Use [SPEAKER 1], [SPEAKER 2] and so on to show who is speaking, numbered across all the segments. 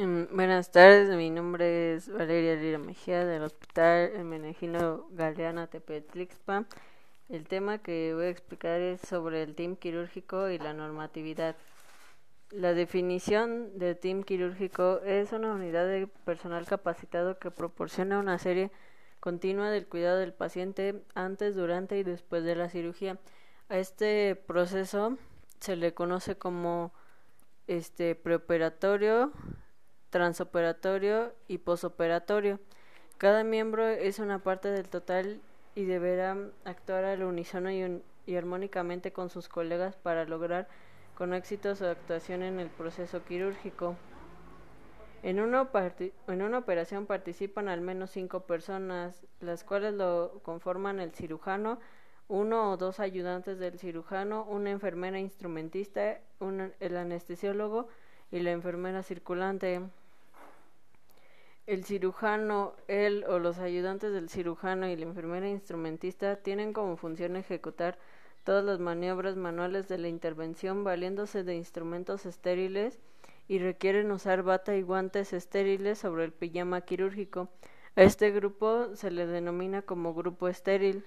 [SPEAKER 1] Mm, buenas tardes, mi nombre es Valeria Lira Mejía del Hospital Menegino Galeana Tepetlixpa. El tema que voy a explicar es sobre el team quirúrgico y la normatividad. La definición de team quirúrgico es una unidad de personal capacitado que proporciona una serie continua del cuidado del paciente antes, durante y después de la cirugía. A este proceso se le conoce como este preoperatorio, transoperatorio y posoperatorio. Cada miembro es una parte del total y deberá actuar al unísono y, armónicamente con sus colegas para lograr con éxito su actuación en el proceso quirúrgico. En una, operación participan al menos cinco personas, las cuales lo conforman el cirujano, uno o dos ayudantes del cirujano, una enfermera instrumentista, el anestesiólogo y la enfermera circulante. El cirujano, él o los ayudantes del cirujano y la enfermera instrumentista tienen como función ejecutar todas las maniobras manuales de la intervención valiéndose de instrumentos estériles y requieren usar bata y guantes estériles sobre el pijama quirúrgico. A este grupo se le denomina como grupo estéril.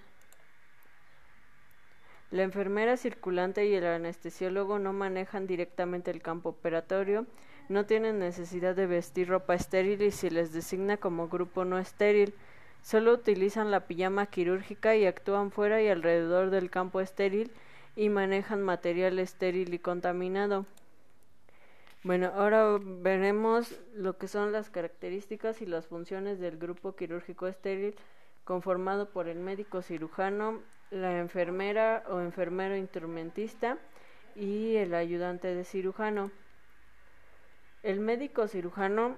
[SPEAKER 1] La enfermera circulante y el anestesiólogo no manejan directamente el campo operatorio, no tienen necesidad de vestir ropa estéril y se les designa como grupo no estéril. Solo utilizan la pijama quirúrgica y actúan fuera y alrededor del campo estéril y manejan material estéril y contaminado. Bueno, ahora veremos lo que son las características y las funciones del grupo quirúrgico estéril conformado por el médico cirujano, la enfermera o enfermero instrumentista y el ayudante de cirujano. El médico cirujano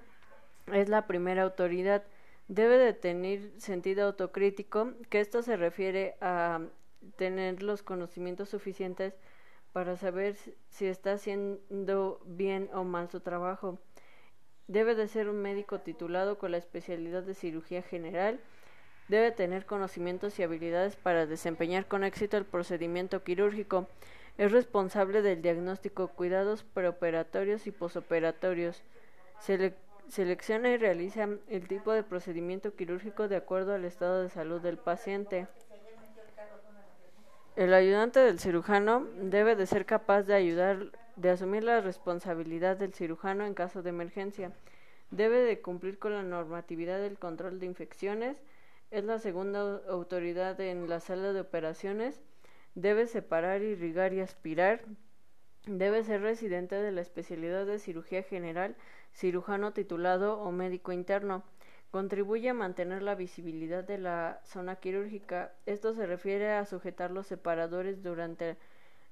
[SPEAKER 1] es la primera autoridad. Debe de tener sentido autocrítico, que esto se refiere a tener los conocimientos suficientes para saber si está haciendo bien o mal su trabajo. Debe de ser un médico titulado con la especialidad de cirugía general. Debe tener conocimientos y habilidades para desempeñar con éxito el procedimiento quirúrgico. Es responsable del diagnóstico, cuidados preoperatorios y posoperatorios. selecciona y realiza el tipo de procedimiento quirúrgico de acuerdo al estado de salud del paciente. El ayudante del cirujano debe de ser capaz de ayudar, de asumir la responsabilidad del cirujano en caso de emergencia. Debe de cumplir con la normatividad del control de infecciones. Es la segunda autoridad en la sala de operaciones Debe separar, irrigar y aspirar. Debe ser residente de la especialidad de cirugía general, cirujano titulado o médico interno. Contribuye a mantener la visibilidad de la zona quirúrgica. Esto se refiere a sujetar los separadores durante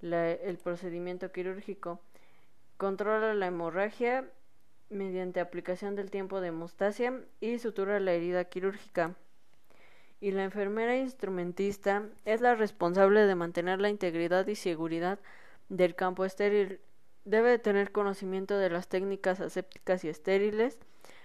[SPEAKER 1] el procedimiento quirúrgico. Controla la hemorragia mediante aplicación del tiempo de hemostasia y sutura la herida quirúrgica y la enfermera instrumentista es la responsable de mantener la integridad y seguridad del campo estéril. Debe tener conocimiento de las técnicas asépticas y estériles.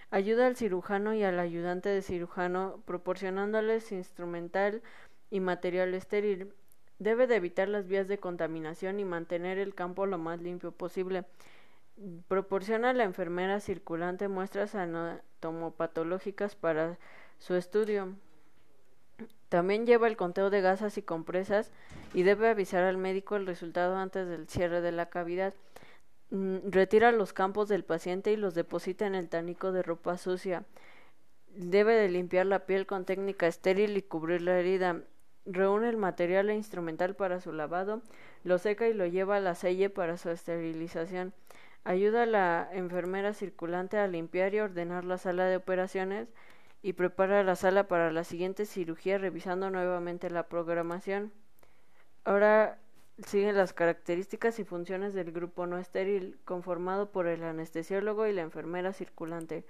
[SPEAKER 1] Ayuda al cirujano y al ayudante de cirujano proporcionándoles instrumental y material estéril. Debe de evitar las vías de contaminación y mantener el campo lo más limpio posible. Proporciona a la enfermera circulante muestras anatomopatológicas para su estudio. También lleva el conteo de gasas y compresas y debe avisar al médico el resultado antes del cierre de la cavidad. Mm, retira los campos del paciente y los deposita en el tanico de ropa sucia. Debe de limpiar la piel con técnica estéril y cubrir la herida. Reúne el material e instrumental para su lavado, lo seca y lo lleva a la selle para su esterilización. Ayuda a la enfermera circulante a limpiar y ordenar la sala de operaciones y prepara la sala para la siguiente cirugía revisando nuevamente la programación. Ahora siguen las características y funciones del grupo no estéril conformado por el anestesiólogo y la enfermera circulante.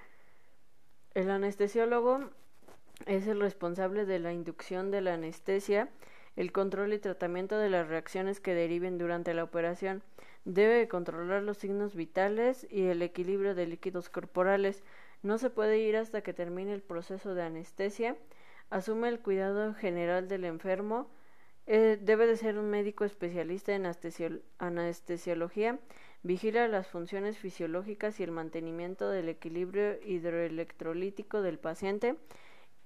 [SPEAKER 1] El anestesiólogo es el responsable de la inducción de la anestesia, el control y tratamiento de las reacciones que deriven durante la operación. Debe controlar los signos vitales y el equilibrio de líquidos corporales, no se puede ir hasta que termine el proceso de anestesia. Asume el cuidado general del enfermo. Eh, debe de ser un médico especialista en anestesiología. vigila las funciones fisiológicas y el mantenimiento del equilibrio hidroelectrolítico del paciente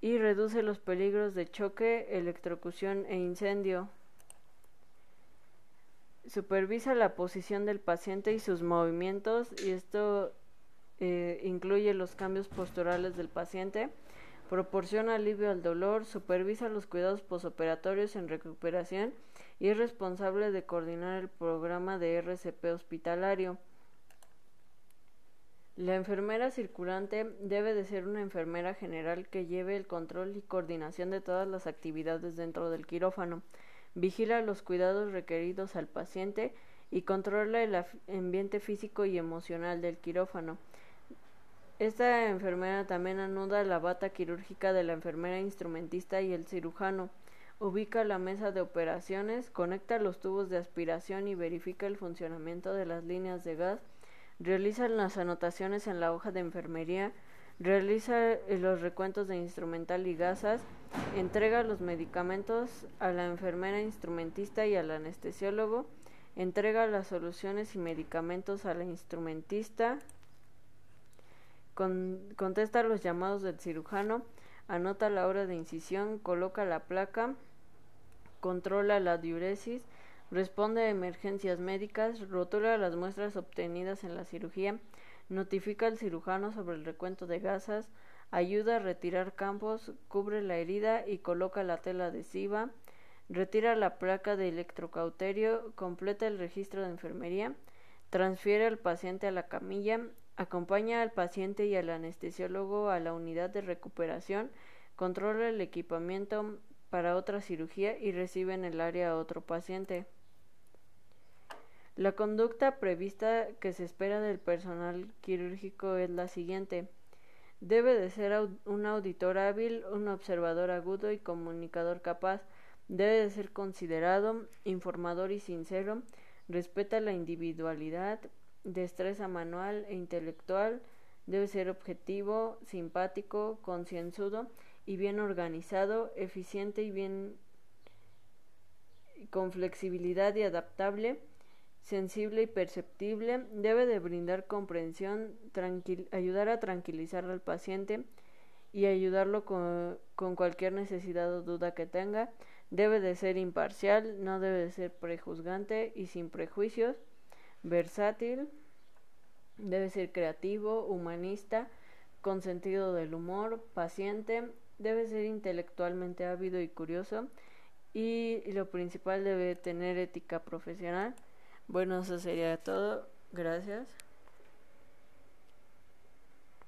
[SPEAKER 1] y reduce los peligros de choque, electrocución e incendio. Supervisa la posición del paciente y sus movimientos y esto eh, incluye los cambios posturales del paciente, proporciona alivio al dolor, supervisa los cuidados posoperatorios en recuperación y es responsable de coordinar el programa de RCP hospitalario. La enfermera circulante debe de ser una enfermera general que lleve el control y coordinación de todas las actividades dentro del quirófano, vigila los cuidados requeridos al paciente y controla el ambiente físico y emocional del quirófano. Esta enfermera también anuda la bata quirúrgica de la enfermera instrumentista y el cirujano. Ubica la mesa de operaciones, conecta los tubos de aspiración y verifica el funcionamiento de las líneas de gas. Realiza las anotaciones en la hoja de enfermería. Realiza los recuentos de instrumental y gasas. Entrega los medicamentos a la enfermera instrumentista y al anestesiólogo. Entrega las soluciones y medicamentos a la instrumentista contesta los llamados del cirujano, anota la hora de incisión, coloca la placa, controla la diuresis, responde a emergencias médicas, rotula las muestras obtenidas en la cirugía, notifica al cirujano sobre el recuento de gasas, ayuda a retirar campos, cubre la herida y coloca la tela adhesiva, retira la placa de electrocauterio, completa el registro de enfermería, transfiere al paciente a la camilla, Acompaña al paciente y al anestesiólogo a la unidad de recuperación, controla el equipamiento para otra cirugía y recibe en el área a otro paciente. La conducta prevista que se espera del personal quirúrgico es la siguiente. Debe de ser un auditor hábil, un observador agudo y comunicador capaz. Debe de ser considerado, informador y sincero. Respeta la individualidad, destreza manual e intelectual, debe ser objetivo, simpático, concienzudo y bien organizado, eficiente y bien con flexibilidad y adaptable, sensible y perceptible, debe de brindar comprensión, ayudar a tranquilizar al paciente y ayudarlo con, cualquier necesidad o duda que tenga, debe de ser imparcial, no debe de ser prejuzgante y sin prejuicios, versátil, debe ser creativo, humanista, con sentido del humor, paciente, debe ser intelectualmente ávido y curioso y lo principal debe tener ética profesional. Bueno, eso sería todo. Gracias.